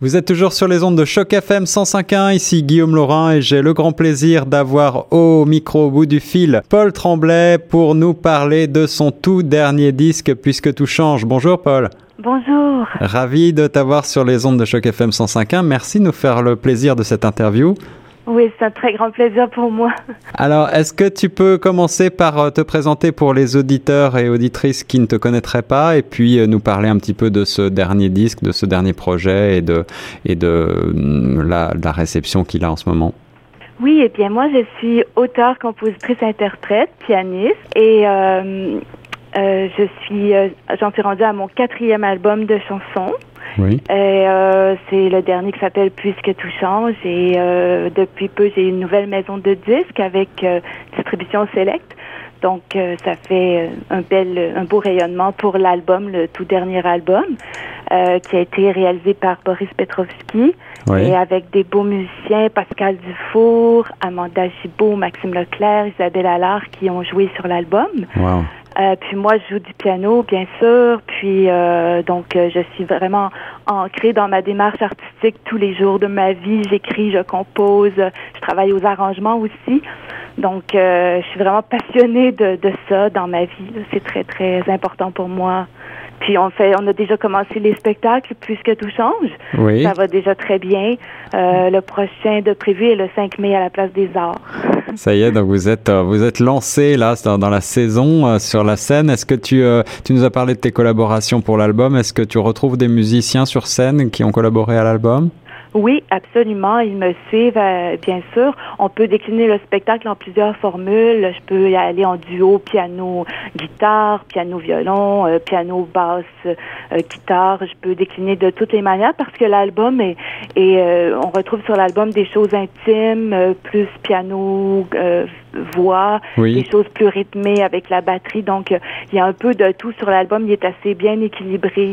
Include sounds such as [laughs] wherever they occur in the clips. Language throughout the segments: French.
Vous êtes toujours sur les ondes de Choc FM 105.1, ici Guillaume Laurin et j'ai le grand plaisir d'avoir au micro au bout du fil Paul Tremblay pour nous parler de son tout dernier disque Puisque tout change. Bonjour Paul. Bonjour. Ravi de t'avoir sur les ondes de Choc FM 105.1. Merci de nous faire le plaisir de cette interview. Oui, c'est un très grand plaisir pour moi. Alors, est-ce que tu peux commencer par euh, te présenter pour les auditeurs et auditrices qui ne te connaîtraient pas et puis euh, nous parler un petit peu de ce dernier disque, de ce dernier projet et de, et de mm, la, la réception qu'il a en ce moment? Oui, et eh bien moi, je suis auteur, compositrice, interprète, pianiste et euh, euh, je suis, euh, j'en suis rendue à mon quatrième album de chansons. Oui. Et euh, c'est le dernier qui s'appelle Puisque tout change. Et euh, depuis peu, j'ai une nouvelle maison de disques avec euh, distribution Select. Donc, euh, ça fait un bel, un beau rayonnement pour l'album, le tout dernier album, euh, qui a été réalisé par Boris Petrovski Oui. et avec des beaux musiciens, Pascal Dufour, Amanda Gibault, Maxime Leclerc, Isabelle Allard, qui ont joué sur l'album. Wow. Euh, puis moi, je joue du piano, bien sûr. Puis donc, je suis vraiment ancrée dans ma démarche artistique tous les jours de ma vie. J'écris, je compose, je travaille aux arrangements aussi. Donc, euh, je suis vraiment passionnée de, de ça dans ma vie. C'est très, très important pour moi. Puis on fait, on a déjà commencé les spectacles puisque tout change. Oui. Ça va déjà très bien. Euh, le prochain de prévu est le 5 mai à la place des Arts. [laughs] Ça y est, donc vous êtes, euh, vous êtes lancé là dans, dans la saison euh, sur la scène. Est-ce que tu, euh, tu nous as parlé de tes collaborations pour l'album Est-ce que tu retrouves des musiciens sur scène qui ont collaboré à l'album? Oui, absolument. Ils me suivent, euh, bien sûr. On peut décliner le spectacle en plusieurs formules. Je peux y aller en duo, piano, guitare, piano, violon, euh, piano, basse, euh, guitare. Je peux décliner de toutes les manières parce que l'album est, et euh, on retrouve sur l'album des choses intimes, euh, plus piano, euh, voix, Oui. des choses plus rythmées avec la batterie. Donc, il y a un peu de tout sur l'album. Il est assez bien équilibré.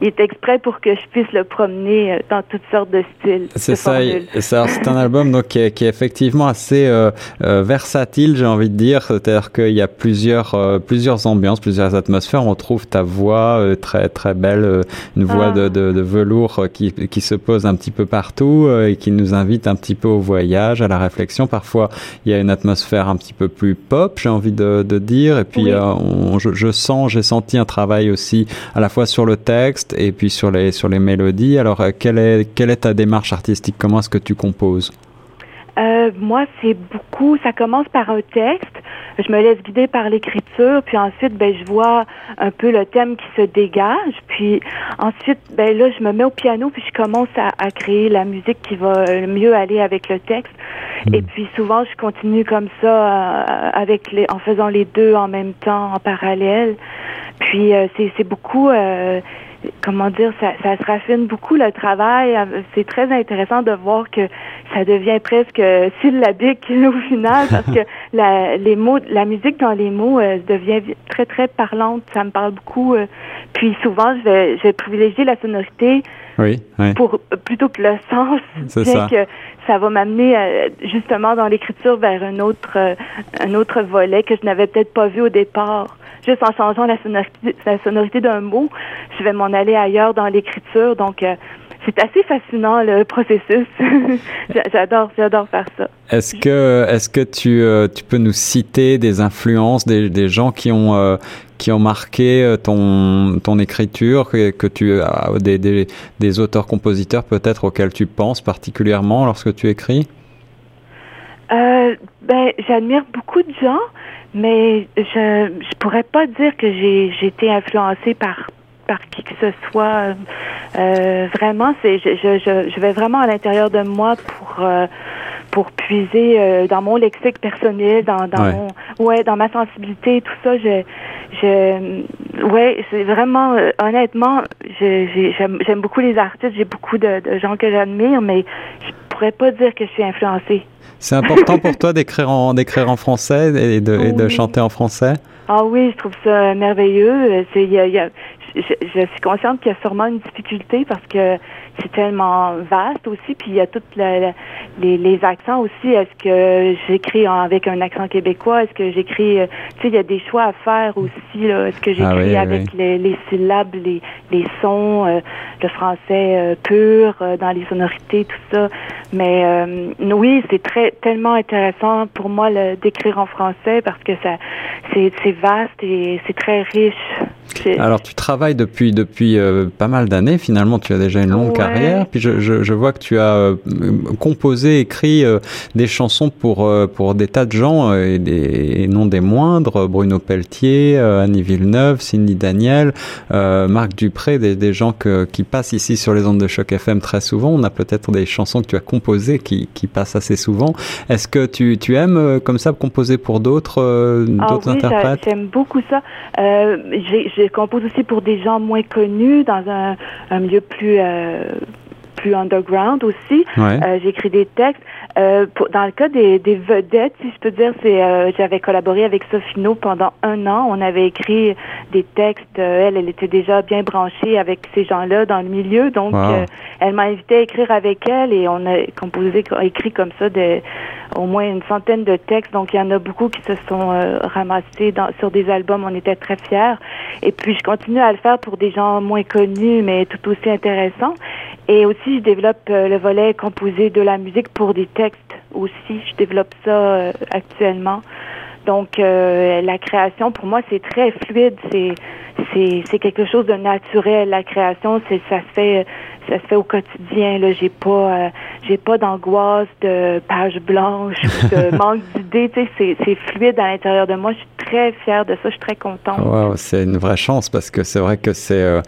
Il est exprès pour que je puisse le promener euh, dans toutes sortes de styles. C'est de ça, c'est un album donc qui est, qui est effectivement assez euh, euh, versatile, j'ai envie de dire. C'est-à-dire qu'il y a plusieurs euh, plusieurs ambiances, plusieurs atmosphères. On trouve ta voix très très belle, une voix Ah. de, de, de velours qui qui se pose un petit peu partout et qui nous invite un petit peu au voyage, à la réflexion. Parfois, il y a une atmosphère un petit peu plus pop, j'ai envie de, de dire. Et puis, Oui. on- je, je sens, j'ai senti un travail aussi à la fois sur le texte et puis sur les sur les mélodies. Alors, euh, quelle est quelle est ta démarche artistique? Comment est-ce que tu composes? Euh, moi, c'est beaucoup. Ça commence par un texte. Je me laisse guider par l'écriture, puis ensuite, ben, je vois un peu le thème qui se dégage. Puis ensuite, ben là, je me mets au piano, puis je commence à, à créer la musique qui va mieux aller avec le texte. Et puis souvent, je continue comme ça, euh, avec les, en faisant les deux en même temps, en parallèle. Puis euh, c'est c'est beaucoup. Comment dire, ça, ça se raffine beaucoup le travail. C'est très intéressant de voir que ça devient presque syllabique [laughs] au final parce que [laughs] la, les mots, la musique dans les mots euh, devient vi- très très parlante. Ça me parle beaucoup. euh. puis souvent, je vais, je vais privilégier la sonorité Oui, oui. pour plutôt que le sens, C'est bien ça. que ça va m'amener euh, justement dans l'écriture vers un autre euh, un autre volet que je n'avais peut-être pas vu au départ. Juste en changeant la sonorité, la sonorité d'un mot, je vais m'en aller ailleurs dans l'écriture. Donc euh, c'est assez fascinant le processus. [laughs] J'a- j'adore, j'adore faire ça. Est-ce que est-ce que tu euh, tu peux nous citer des influences, des, des gens qui ont euh, qui ont marqué ton ton écriture, que, que tu as des, des des auteurs-compositeurs peut-être auxquels tu penses particulièrement lorsque tu écris? Euh, ben, j'admire beaucoup de gens, mais je je pourrais pas dire que j'ai j'ai été influencée par par qui que ce soit. Euh, vraiment, c'est je, je, je, vais vraiment à l'intérieur de moi pour euh, pour puiser euh, dans mon lexique personnel, dans dans Ouais. mon ouais, dans ma sensibilité, tout ça. Je je ouais, c'est vraiment euh, honnêtement, j'aime beaucoup les artistes, j'ai beaucoup de, de gens que j'admire, mais je pourrais pas dire que je suis influencée. C'est important pour toi d'écrire en d'écrire en français et de, et de Oui. chanter en français? Ah oui, je trouve ça merveilleux. C'est, il y a, il y a- je, je- je suis consciente qu'il y a sûrement une difficulté parce que c'est tellement vaste aussi. Puis il y a toutes les, les, accents aussi. Est-ce que j'écris avec un accent québécois? Est-ce que j'écris... Euh, tu sais, il y a des choix à faire aussi. Est-ce que ah j'écris avec Les, les, syllabes, les, les sons, euh, le français euh, pur, dans les sonorités, tout ça? Mais oui, c'est très tellement intéressant pour moi d'écrire en français parce que ça c'est vaste et c'est très riche. Alors tu travailles depuis depuis euh, pas mal d'années. Finalement, tu as déjà une longue carrière. Puis je, je, je, vois que tu as euh, composé, écrit euh, des chansons pour pour des tas de gens et, des, et non des moindres. Bruno Pelletier, Annie Villeneuve, Cindy Daniel, Marc Dupré, des, des gens que, qui passent ici sur les ondes de choc FM très souvent. On a peut-être des chansons que tu as composées qui, qui passent assez souvent. Est-ce que tu, tu aimes comme ça composer pour d'autres ah d'autres interprètes? J'aime beaucoup ça. j'ai je compose aussi pour des gens moins connus dans un, milieu plus euh, plus underground aussi. Euh, J'écris des textes. Euh, pour, dans le cas des, des, vedettes, si je peux dire, c'est euh, j'avais collaboré avec Sofino pendant un an. On avait écrit des textes. Euh, elle, elle était déjà bien branchée avec ces gens-là dans le milieu, donc elle m'a invité à écrire avec elle et on a composé, écrit comme ça de, au moins une centaine de textes. Donc il y en a beaucoup qui se sont ramassés dans, sur des albums. On était très fiers. Et puis je continue à le faire pour des gens moins connus, mais tout aussi intéressants. Et aussi, je développe euh, le volet composé de la musique pour des textes aussi. Je développe ça euh, actuellement. Donc, euh, la création, pour moi, c'est très fluide. C'est, c'est, c'est quelque chose de naturel. La création, c'est, ça se fait, ça se fait au quotidien. Là, j'ai pas, euh, j'ai pas d'angoisse de page blanche de [laughs] manque d'idées. Tu sais, c'est, c'est fluide à l'intérieur de moi. Je suis très fière de ça. Je suis très contente. Wow, c'est une vraie chance parce que c'est vrai que c'est euh,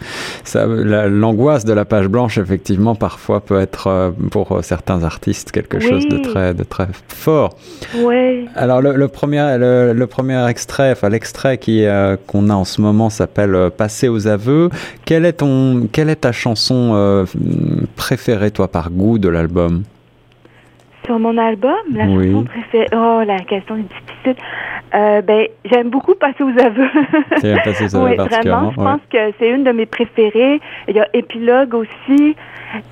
ça, l'angoisse de la page blanche, effectivement, parfois peut être pour certains artistes quelque chose de très, de très fort. Oui. Alors le, le premier, le, le, premier extrait, enfin l'extrait qui qu'on a en ce moment s'appelle Passer aux aveux. Quelle est ton, quelle est ta chanson préférée, toi, par goût de l'album? Sur mon album, la chanson préférée. Oh, la question est difficile. Euh, ben, j'aime beaucoup Passer aux aveux. Passer aux [laughs] aveux oui, vraiment. Je pense que c'est une de mes préférées. Il y a Épilogue aussi.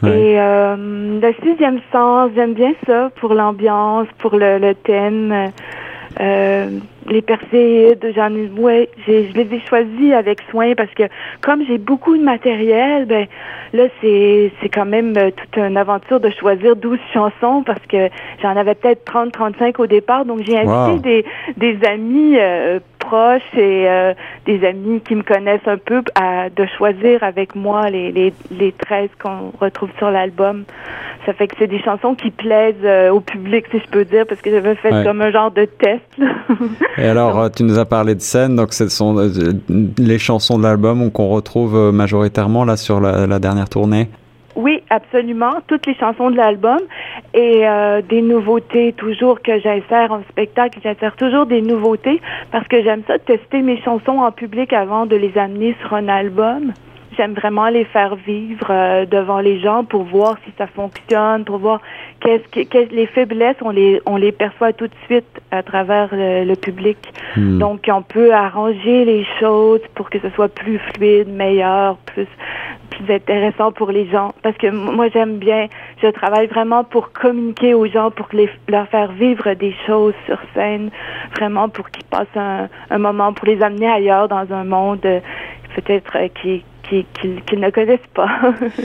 Et euh, le sixième sens, j'aime bien ça pour l'ambiance, pour le, le thème. Euh, les perséides, j'en ouais, je les ai choisis avec soin parce que comme j'ai beaucoup de matériel, ben là c'est c'est quand même euh, toute une aventure de choisir 12 chansons parce que j'en avais peut-être 30 35 au départ donc j'ai invité des des amis euh, proches et euh, des amis qui me connaissent un peu à de choisir avec moi les les les 13 qu'on retrouve sur l'album. Ça fait que c'est des chansons qui plaisent au public si je peux dire parce que j'avais fait comme un genre de test. [laughs] Et alors, euh, tu nous as parlé de scène, donc ce sont euh, les chansons de l'album qu'on retrouve euh, majoritairement là sur la, dernière tournée. Oui, absolument. Toutes les chansons de l'album et des nouveautés toujours que j'insère en spectacle. J'insère toujours des nouveautés parce que j'aime ça tester mes chansons en public avant de les amener sur un album j'aime vraiment les faire vivre euh, devant les gens pour voir si ça fonctionne, pour voir qu'est-ce que les faiblesses, on les on les perçoit tout de suite à travers le, public. Hmm. Donc on peut arranger les choses pour que ce soit plus fluide, meilleur, plus plus intéressant pour les gens parce que moi j'aime bien je travaille vraiment pour communiquer aux gens pour les, leur faire vivre des choses sur scène vraiment pour qu'ils passent un, un moment pour les amener ailleurs dans un monde euh, peut-être euh, qui ne connaissent pas.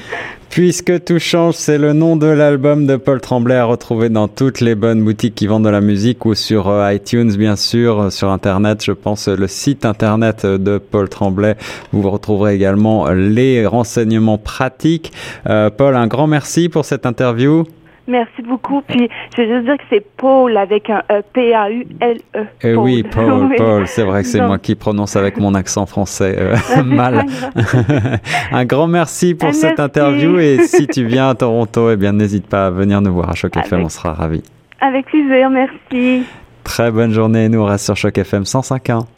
[laughs] Puisque tout change, c'est le nom de l'album de Paul Tremblay à retrouver dans toutes les bonnes boutiques qui vendent de la musique ou sur euh, iTunes, bien sûr, euh, sur Internet. Je pense le site Internet de Paul Tremblay. Vous retrouverez également les renseignements pratiques. Euh, Paul, un grand merci pour cette interview. Merci beaucoup. Puis, je veux juste dire que c'est Paul avec un E, P-A-U-L-E. Eh oui, Paul, [laughs] Paul. C'est vrai que c'est moi qui prononce avec mon accent français euh, [laughs] mal. [laughs] un grand merci pour cette interview. Et si tu viens à Toronto, eh bien, n'hésite pas à venir nous voir à Choc FM. On sera ravis. Avec plaisir. Merci. Très bonne journée. Nous, on reste sur Choc FM 105.1.